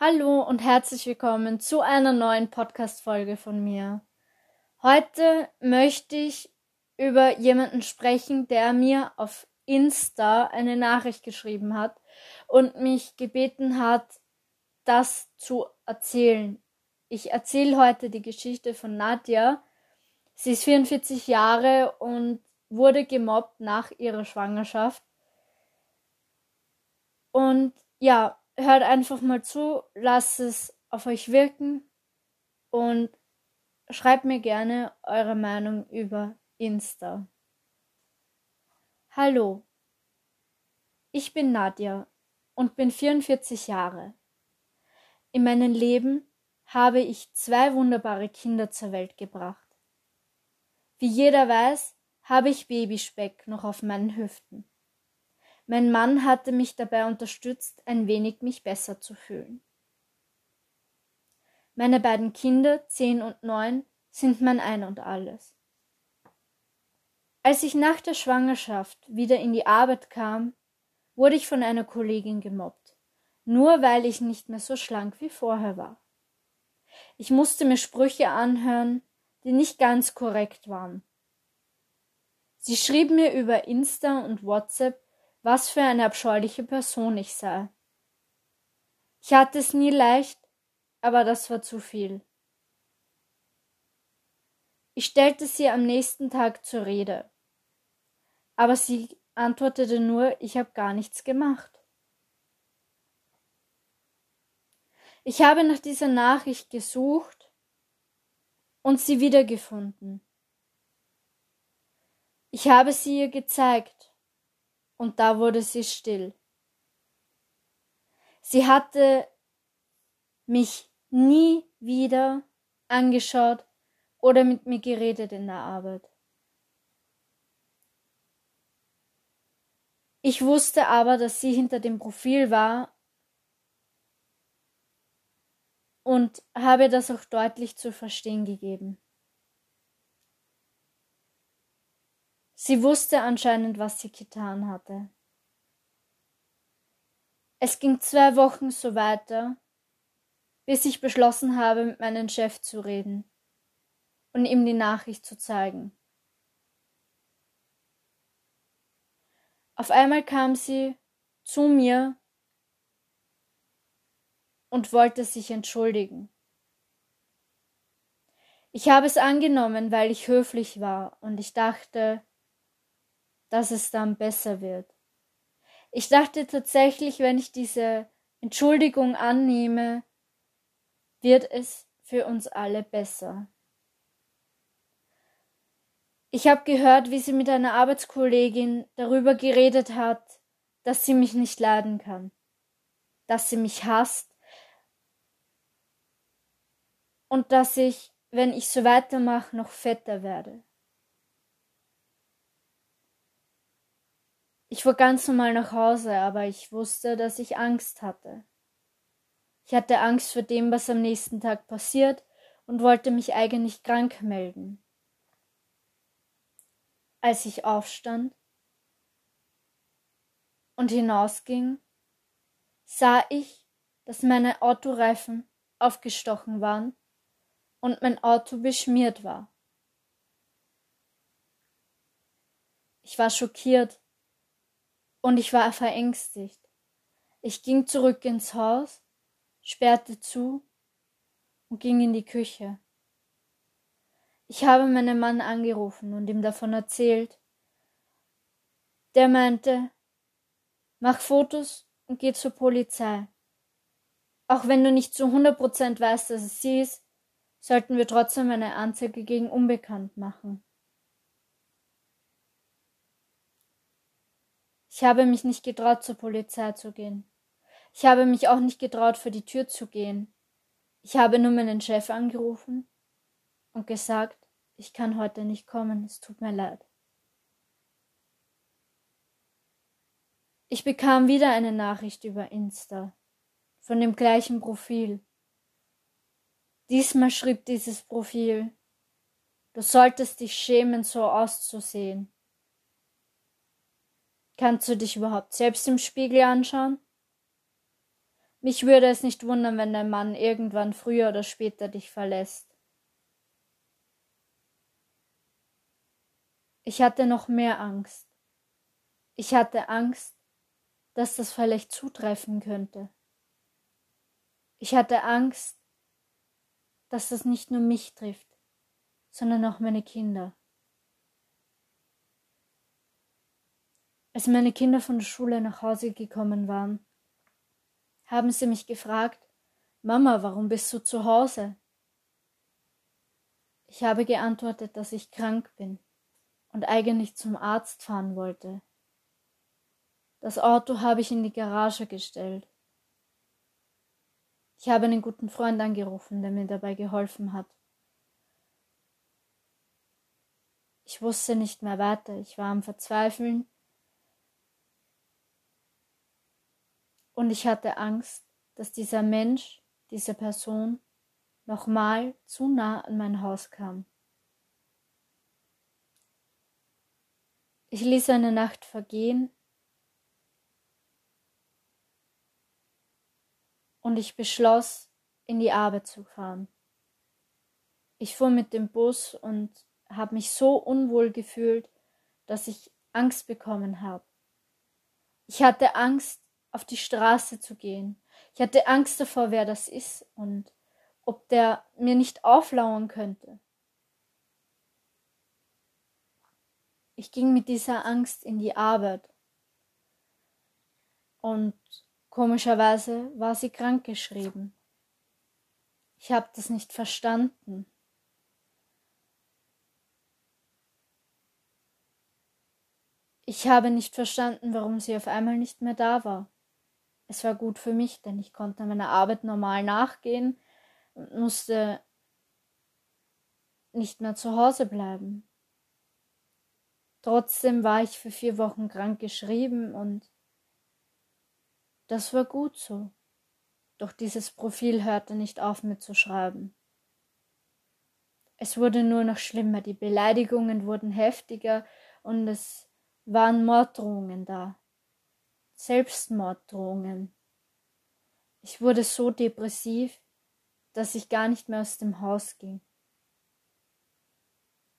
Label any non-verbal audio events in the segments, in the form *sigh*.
Hallo und herzlich willkommen zu einer neuen Podcast-Folge von mir. Heute möchte ich über jemanden sprechen, der mir auf Insta eine Nachricht geschrieben hat und mich gebeten hat, das zu erzählen. Ich erzähle heute die Geschichte von Nadja. Sie ist 44 Jahre und wurde gemobbt nach ihrer Schwangerschaft. Und ja, hört einfach mal zu, lasst es auf euch wirken und schreibt mir gerne eure Meinung über Insta. Hallo, ich bin Nadja und bin 44 Jahre. In meinem Leben habe ich zwei wunderbare Kinder zur Welt gebracht. Wie jeder weiß, habe ich Babyspeck noch auf meinen Hüften. Mein Mann hatte mich dabei unterstützt, ein wenig mich besser zu fühlen. Meine beiden Kinder, zehn und neun, sind mein Ein und alles. Als ich nach der Schwangerschaft wieder in die Arbeit kam, wurde ich von einer Kollegin gemobbt, nur weil ich nicht mehr so schlank wie vorher war. Ich musste mir Sprüche anhören, die nicht ganz korrekt waren. Sie schrieb mir über Insta und WhatsApp, was für eine abscheuliche Person ich sei. Ich hatte es nie leicht, aber das war zu viel. Ich stellte sie am nächsten Tag zur Rede, aber sie antwortete nur, ich habe gar nichts gemacht. Ich habe nach dieser Nachricht gesucht und sie wiedergefunden. Ich habe sie ihr gezeigt und da wurde sie still. Sie hatte mich nie wieder angeschaut oder mit mir geredet in der Arbeit. Ich wusste aber, dass sie hinter dem Profil war und habe das auch deutlich zu verstehen gegeben. Sie wusste anscheinend, was sie getan hatte. Es ging zwei Wochen so weiter, bis ich beschlossen habe, mit meinem Chef zu reden und ihm die Nachricht zu zeigen. Auf einmal kam sie zu mir und wollte sich entschuldigen. Ich habe es angenommen, weil ich höflich war und ich dachte, dass es dann besser wird. Ich dachte tatsächlich, wenn ich diese Entschuldigung annehme, wird es für uns alle besser. Ich habe gehört, wie sie mit einer Arbeitskollegin darüber geredet hat, dass sie mich nicht leiden kann, dass sie mich hasst und dass ich, wenn ich so weitermache, noch fetter werde. Ich fuhr ganz normal nach Hause, aber ich wusste, dass ich Angst hatte. Ich hatte Angst vor dem, was am nächsten Tag passiert und wollte mich eigentlich krank melden. Als ich aufstand und hinausging, sah ich, dass meine Autoreifen aufgestochen waren und mein Auto beschmiert war. Ich war schockiert und ich war verängstigt. Ich ging zurück ins Haus, sperrte zu und ging in die Küche. Ich habe meinen Mann angerufen und ihm davon erzählt. Der meinte, mach Fotos und geh zur Polizei. Auch wenn du nicht zu 100% weißt, dass es sie ist, sollten wir trotzdem eine Anzeige gegen Unbekannt machen. Ich habe mich nicht getraut, zur Polizei zu gehen. Ich habe mich auch nicht getraut, vor die Tür zu gehen. Ich habe nur meinen Chef angerufen und gesagt, ich kann heute nicht kommen, es tut mir leid. Ich bekam wieder eine Nachricht über Insta von dem gleichen Profil. Diesmal schrieb dieses Profil, du solltest dich schämen, so auszusehen. Kannst du dich überhaupt selbst im Spiegel anschauen? Mich würde es nicht wundern, wenn dein Mann irgendwann früher oder später dich verlässt. Ich hatte noch mehr Angst. Ich hatte Angst, dass das vielleicht zutreffen könnte. Ich hatte Angst, dass das nicht nur mich trifft, sondern auch meine Kinder. Als meine Kinder von der Schule nach Hause gekommen waren, haben sie mich gefragt, Mama, warum bist du zu Hause? Ich habe geantwortet, dass ich krank bin und eigentlich zum Arzt fahren wollte. Das Auto habe ich in die Garage gestellt. Ich habe einen guten Freund angerufen, der mir dabei geholfen hat. Ich wusste nicht mehr weiter, ich war am Verzweifeln und ich hatte Angst, dass dieser Mensch, diese Person, nochmal zu nah an mein Haus kam. Ich ließ eine Nacht vergehen und ich beschloss, in die Arbeit zu fahren. Ich fuhr mit dem Bus und habe mich so unwohl gefühlt, dass ich Angst bekommen habe. Ich hatte Angst, auf die Straße zu gehen. Ich hatte Angst davor, wer das ist und ob der mir nicht auflauern könnte. Ich ging mit dieser Angst in die Arbeit. Und komischerweise war sie krankgeschrieben. Ich habe das nicht verstanden. Ich habe nicht verstanden, warum sie auf einmal nicht mehr da war. Es war gut für mich, denn ich konnte meiner Arbeit normal nachgehen und musste nicht mehr zu Hause bleiben. Trotzdem war ich für vier Wochen krank geschrieben und das war gut so. Doch dieses Profil hörte nicht auf mit zu schreiben. Es wurde nur noch schlimmer, die Beleidigungen wurden heftiger und es waren Morddrohungen da. Selbstmorddrohungen. Ich wurde so depressiv, dass ich gar nicht mehr aus dem Haus ging.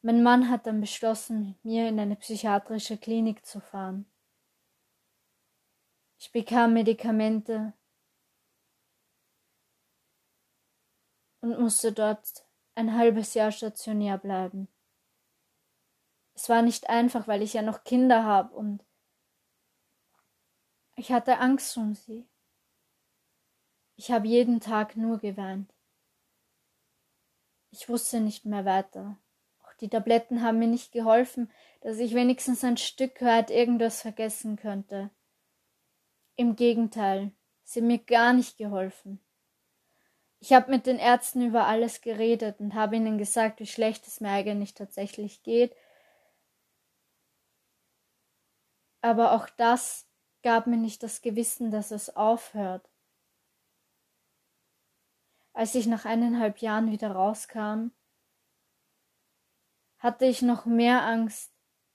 Mein Mann hat dann beschlossen, mit mir in eine psychiatrische Klinik zu fahren. Ich bekam Medikamente und musste dort ein halbes Jahr stationär bleiben. Es war nicht einfach, weil ich ja noch Kinder habe und ich hatte Angst um sie. Ich habe jeden Tag nur geweint. Ich wusste nicht mehr weiter. Die Tabletten haben mir nicht geholfen, dass ich wenigstens ein Stück weit irgendwas vergessen könnte. Im Gegenteil, sie haben mir gar nicht geholfen. Ich habe mit den Ärzten über alles geredet und habe ihnen gesagt, wie schlecht es mir eigentlich tatsächlich geht. Aber auch das gab mir nicht das Gewissen, dass es aufhört. Als ich nach eineinhalb Jahren wieder rauskam, hatte ich noch mehr Angst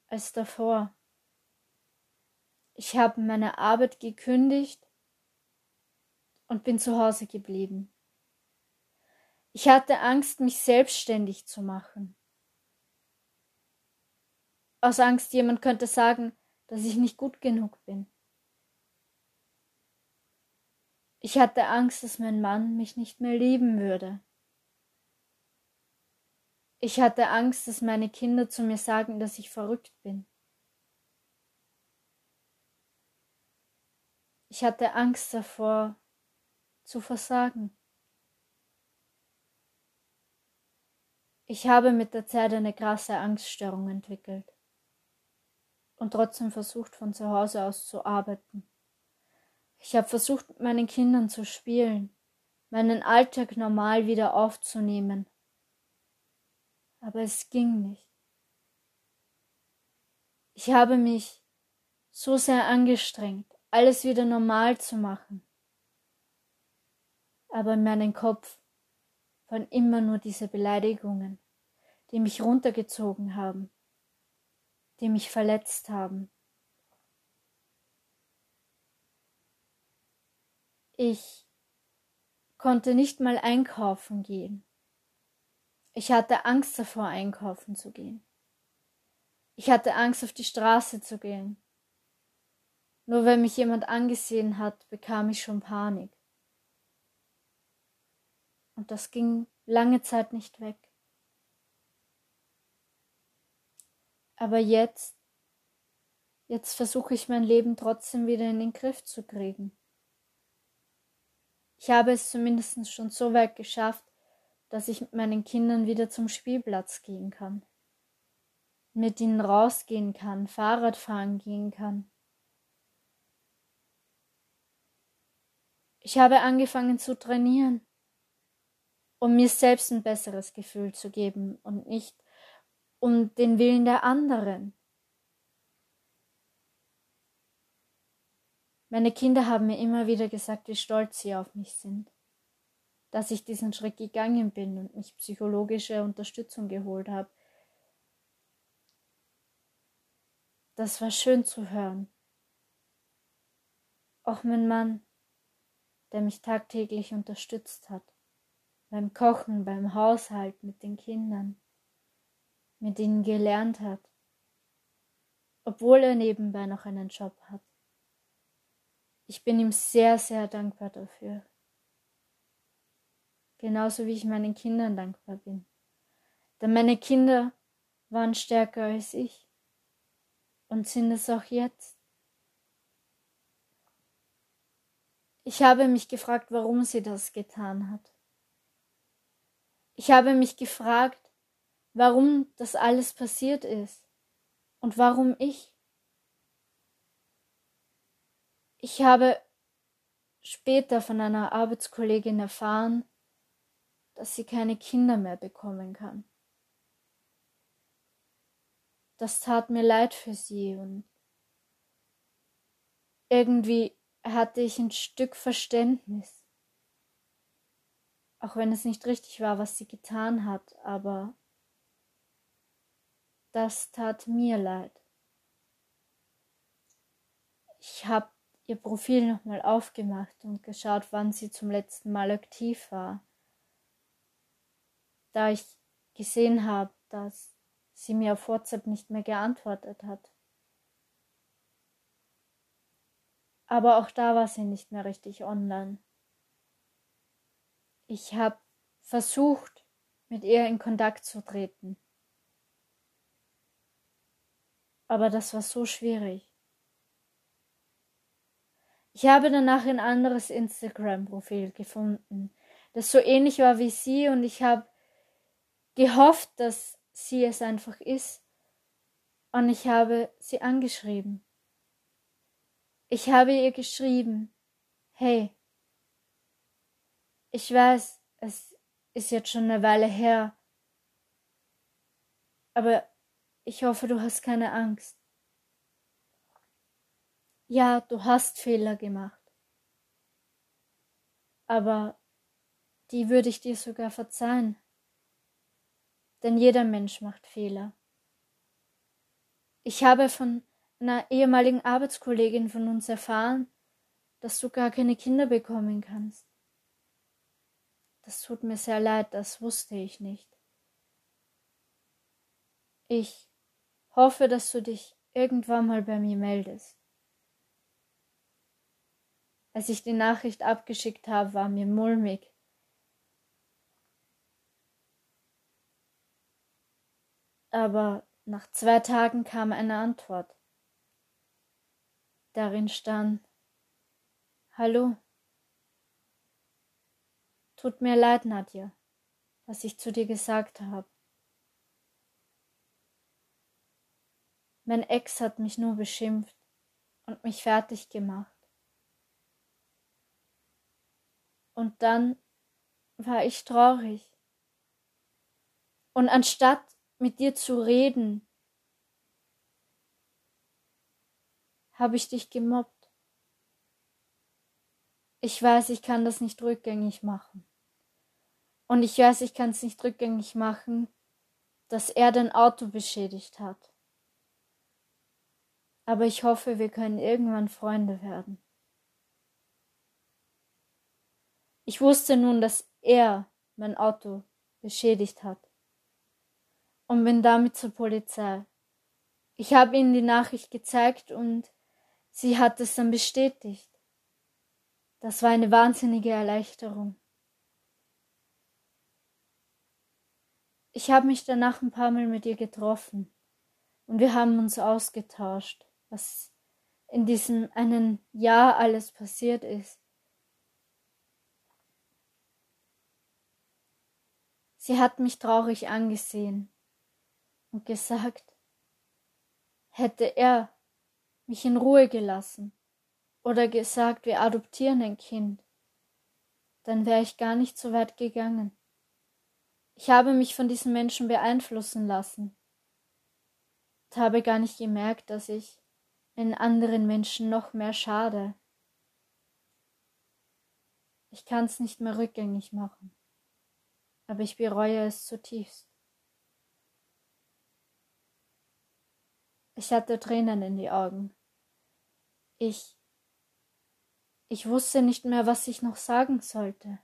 als davor. Ich habe meine Arbeit gekündigt und bin zu Hause geblieben. Ich hatte Angst, mich selbstständig zu machen. Aus Angst, jemand könnte sagen, dass ich nicht gut genug bin. Ich hatte Angst, dass mein Mann mich nicht mehr lieben würde. Ich hatte Angst, dass meine Kinder zu mir sagen, dass ich verrückt bin. Ich hatte Angst davor, zu versagen. Ich habe mit der Zeit eine krasse Angststörung entwickelt und trotzdem versucht, von zu Hause aus zu arbeiten. Ich habe versucht, mit meinen Kindern zu spielen, meinen Alltag normal wieder aufzunehmen aber es ging nicht. Ich habe mich so sehr angestrengt, alles wieder normal zu machen. Aber in meinem Kopf waren immer nur diese Beleidigungen, die mich runtergezogen haben, die mich verletzt haben. Ich konnte nicht mal einkaufen gehen. Ich hatte Angst davor, einkaufen zu gehen. Ich hatte Angst, auf die Straße zu gehen. Nur wenn mich jemand angesehen hat, bekam ich schon Panik. Und das ging lange Zeit nicht weg. Aber jetzt, jetzt versuche ich mein Leben trotzdem wieder in den Griff zu kriegen. Ich habe es zumindest schon so weit geschafft, dass ich mit meinen Kindern wieder zum Spielplatz gehen kann, mit ihnen rausgehen kann, Fahrrad fahren gehen kann. Ich habe angefangen zu trainieren, um mir selbst ein besseres Gefühl zu geben und nicht um den Willen der anderen. Meine Kinder haben mir immer wieder gesagt, wie stolz sie auf mich sind, dass ich diesen Schritt gegangen bin und mich psychologische Unterstützung geholt habe. Das war schön zu hören. Auch mein Mann, der mich tagtäglich unterstützt hat, beim Kochen, beim Haushalt mit den Kindern mit ihnen gelernt hat, obwohl er nebenbei noch einen Job hat. Ich bin ihm sehr, sehr dankbar dafür. Genauso wie ich meinen Kindern dankbar bin. Denn meine Kinder waren stärker als ich und sind es auch jetzt. Ich habe mich gefragt, warum sie das getan hat. Ich habe mich gefragt, warum das alles passiert ist und warum ich. Ich habe später von einer Arbeitskollegin erfahren, dass sie keine Kinder mehr bekommen kann. Das tat mir leid für sie und irgendwie hatte ich ein Stück Verständnis. Auch wenn es nicht richtig war, was sie getan hat, aber das tat mir leid. Ich habe ihr Profil nochmal aufgemacht und geschaut, wann sie zum letzten Mal aktiv war. Da ich gesehen habe, dass sie mir auf WhatsApp nicht mehr geantwortet hat. Aber auch da war sie nicht mehr richtig online. Ich habe versucht, mit ihr in Kontakt zu treten aber das war so schwierig. Ich habe danach ein anderes Instagram-Profil gefunden, das so ähnlich war wie sie und ich habe gehofft, dass sie es einfach ist und ich habe sie angeschrieben. Ich habe ihr geschrieben, hey, ich weiß, es ist jetzt schon eine Weile her, aber ich hoffe, du hast keine Angst. Ja, du hast Fehler gemacht. Aber die würde ich dir sogar verzeihen. Denn jeder Mensch macht Fehler. Ich habe von einer ehemaligen Arbeitskollegin von uns erfahren, dass du gar keine Kinder bekommen kannst. Das tut mir sehr leid, das wusste ich nicht. Ich Hoffe, dass du dich irgendwann mal bei mir meldest. Als ich die Nachricht abgeschickt habe, war mir mulmig. Aber nach zwei Tagen kam eine Antwort. Darin stand Hallo. Tut mir leid, Nadja, was ich zu dir gesagt habe. Mein Ex hat mich nur beschimpft und mich fertig gemacht. Und dann war ich traurig. Und anstatt mit dir zu reden, habe ich dich gemobbt. Ich weiß, ich kann das nicht rückgängig machen. Und ich weiß, ich kann es nicht rückgängig machen, dass er dein Auto beschädigt hat aber ich hoffe, wir können irgendwann Freunde werden. Ich wusste nun, dass er mein Auto beschädigt hat und bin damit zur Polizei. Ich habe ihnen die Nachricht gezeigt und sie hat es dann bestätigt. Das war eine wahnsinnige Erleichterung. Ich habe mich danach ein paar Mal mit ihr getroffen und wir haben uns ausgetauscht, was in diesem einen Jahr alles passiert ist. Sie hat mich traurig angesehen und gesagt, hätte er mich in Ruhe gelassen oder gesagt, wir adoptieren ein Kind, dann wäre ich gar nicht so weit gegangen. Ich habe mich von diesen Menschen beeinflussen lassen und habe gar nicht gemerkt, dass ich in anderen Menschen noch mehr schade. Ich kann's nicht mehr rückgängig machen, aber ich bereue es zutiefst. Ich hatte Tränen in die Augen. Ich ich wusste nicht mehr, was ich noch sagen sollte.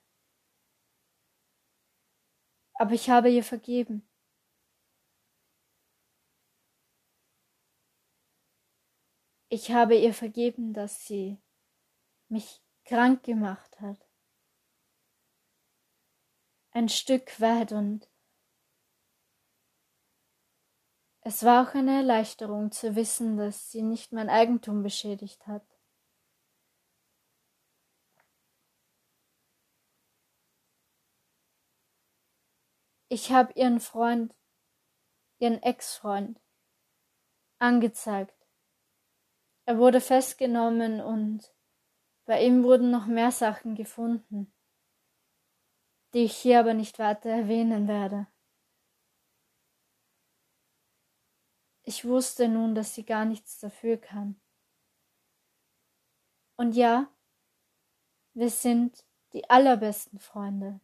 Aber ich habe ihr vergeben. Ich habe ihr vergeben, dass sie mich krank gemacht hat. Ein Stück weit und es war auch eine Erleichterung zu wissen, dass sie nicht mein Eigentum beschädigt hat. Ich habe ihren Freund, ihren Ex-Freund, angezeigt. Er wurde festgenommen und bei ihm wurden noch mehr Sachen gefunden, die ich hier aber nicht weiter erwähnen werde. Ich wusste nun, dass sie gar nichts dafür kann. Und ja, wir sind die allerbesten Freunde.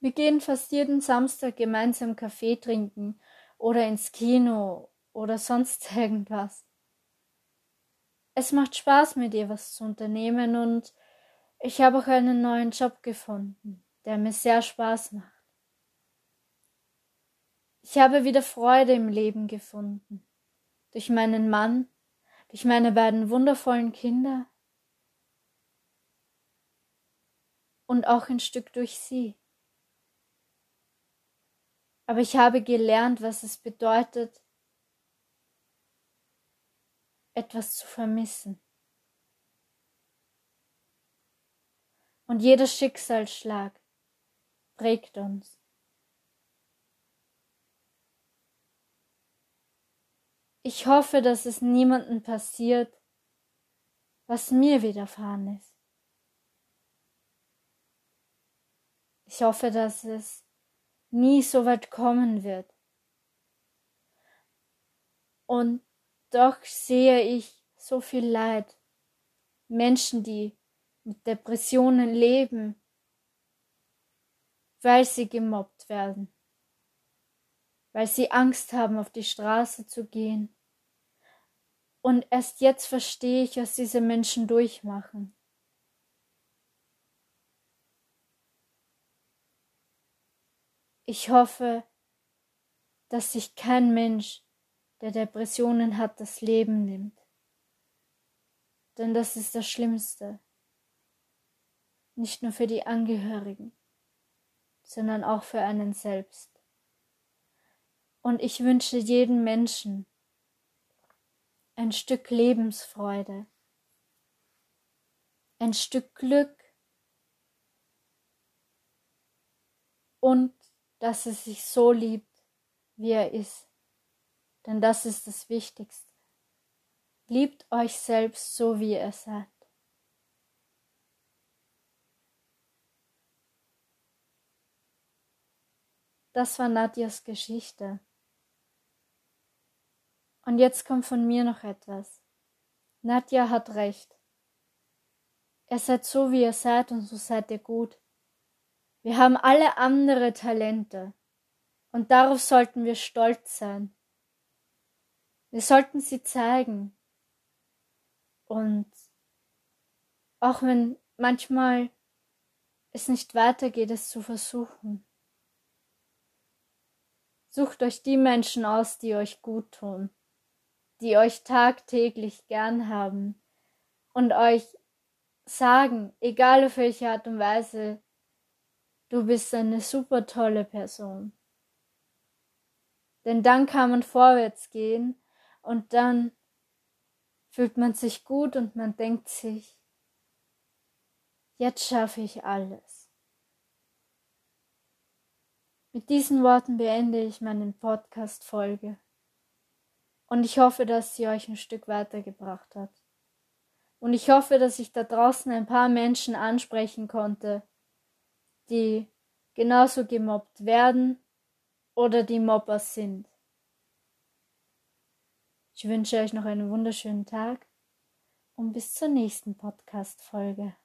Wir gehen fast jeden Samstag gemeinsam Kaffee trinken oder ins Kino oder sonst *laughs* irgendwas. Es macht Spaß, mit ihr was zu unternehmen und ich habe auch einen neuen Job gefunden, der mir sehr Spaß macht. Ich habe wieder Freude im Leben gefunden. Durch meinen Mann, durch meine beiden wundervollen Kinder und auch ein Stück durch sie. Aber ich habe gelernt, was es bedeutet, etwas zu vermissen. Und jeder Schicksalsschlag prägt uns. Ich hoffe, dass es niemandem passiert, was mir widerfahren ist. Ich hoffe, dass es nie so weit kommen wird. Und doch sehe ich so viel Leid. Menschen, die mit Depressionen leben, weil sie gemobbt werden, weil sie Angst haben, auf die Straße zu gehen. Und erst jetzt verstehe ich, was diese Menschen durchmachen. Ich hoffe, dass sich kein Mensch, der Depressionen hat, das Leben nimmt. Denn das ist das Schlimmste. Nicht nur für die Angehörigen, sondern auch für einen selbst. Und ich wünsche jedem Menschen ein Stück Lebensfreude, ein Stück Glück und dass er sich so liebt, wie er ist. Denn das ist das Wichtigste. Liebt euch selbst so, wie ihr seid. Das war Nadjas Geschichte. Und jetzt kommt von mir noch etwas. Nadja hat recht. Ihr seid so, wie ihr seid, und so seid ihr gut. Wir haben alle andere Talente und darauf sollten wir stolz sein. Wir sollten sie zeigen. Und auch wenn manchmal es nicht weitergeht, es zu versuchen. Sucht euch die Menschen aus, die euch gut tun, die euch tagtäglich gern haben und euch sagen, egal auf welche Art und Weise, du bist eine super tolle Person. Denn dann kann man vorwärts gehen und dann fühlt man sich gut und man denkt sich, jetzt schaffe ich alles. Mit diesen Worten beende ich meine Podcast-Folge. Und ich hoffe, dass sie euch ein Stück weitergebracht hat. Und ich hoffe, dass ich da draußen ein paar Menschen ansprechen konnte, die genauso gemobbt werden oder die Mobber sind. Ich wünsche euch noch einen wunderschönen Tag und bis zur nächsten Podcast-Folge.